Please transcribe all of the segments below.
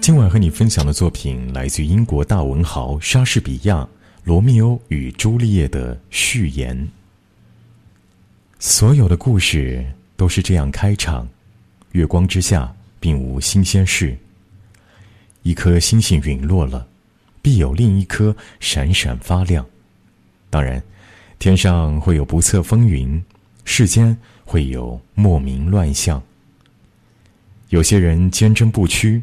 今晚和你分享的作品来自英国大文豪莎士比亚《罗密欧与朱丽叶》的序言。所有的故事都是这样开场：月光之下，并无新鲜事。一颗星星陨落了，必有另一颗闪闪发亮。当然，天上会有不测风云，世间会有莫名乱象。有些人坚贞不屈。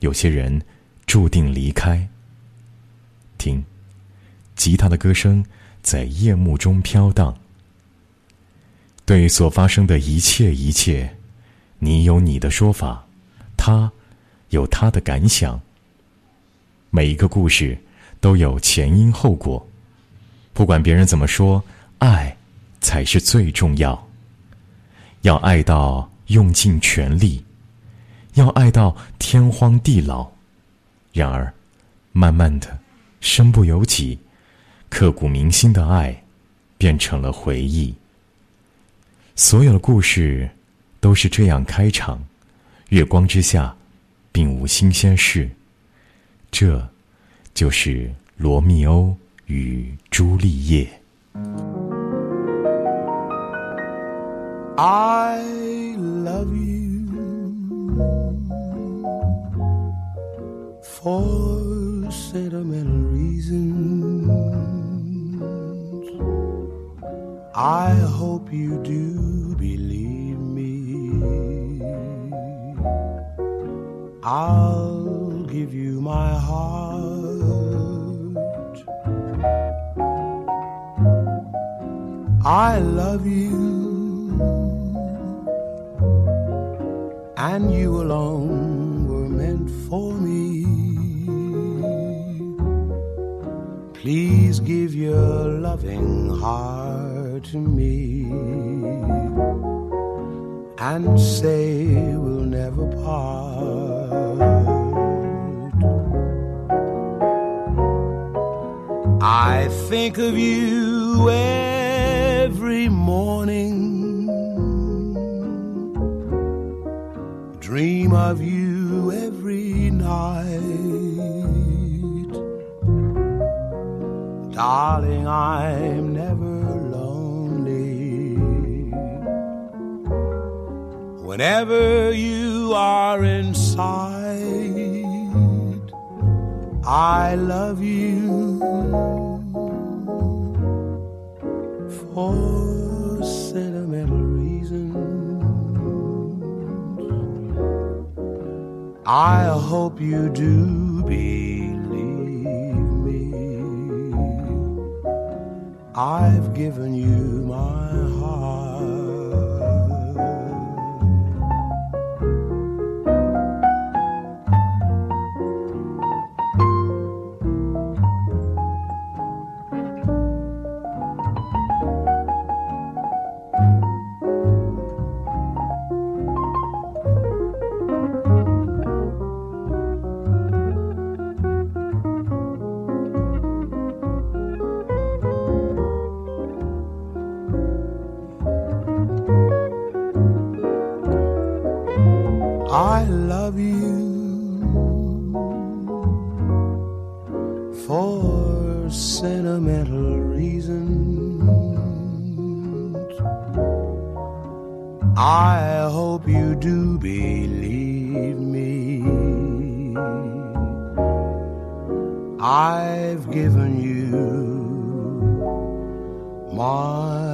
有些人注定离开。听，吉他的歌声在夜幕中飘荡。对所发生的一切一切，你有你的说法，他有他的感想。每一个故事都有前因后果，不管别人怎么说，爱才是最重要。要爱到用尽全力。要爱到天荒地老，然而，慢慢的，身不由己，刻骨铭心的爱，变成了回忆。所有的故事都是这样开场：月光之下，并无新鲜事。这，就是罗密欧与朱丽叶。I love you. For sentimental reasons. I hope you do believe me. I'll give you my heart. I love you, and you alone Please give your loving heart to me. And say we'll never part. I think of you every morning, dream of you every night Darling, I'm never lonely. Whenever you are in sight, I love you for sentimental reasons. I hope you do I've given you my I love you for sentimental reasons. I hope you do believe me. I've given you my